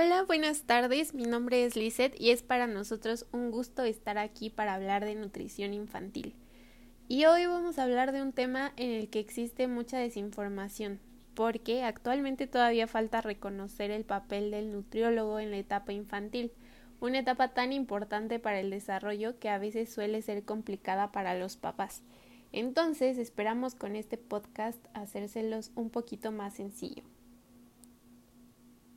Hola, buenas tardes. Mi nombre es Lizeth y es para nosotros un gusto estar aquí para hablar de nutrición infantil. Y hoy vamos a hablar de un tema en el que existe mucha desinformación, porque actualmente todavía falta reconocer el papel del nutriólogo en la etapa infantil, una etapa tan importante para el desarrollo que a veces suele ser complicada para los papás. Entonces esperamos con este podcast hacérselos un poquito más sencillo.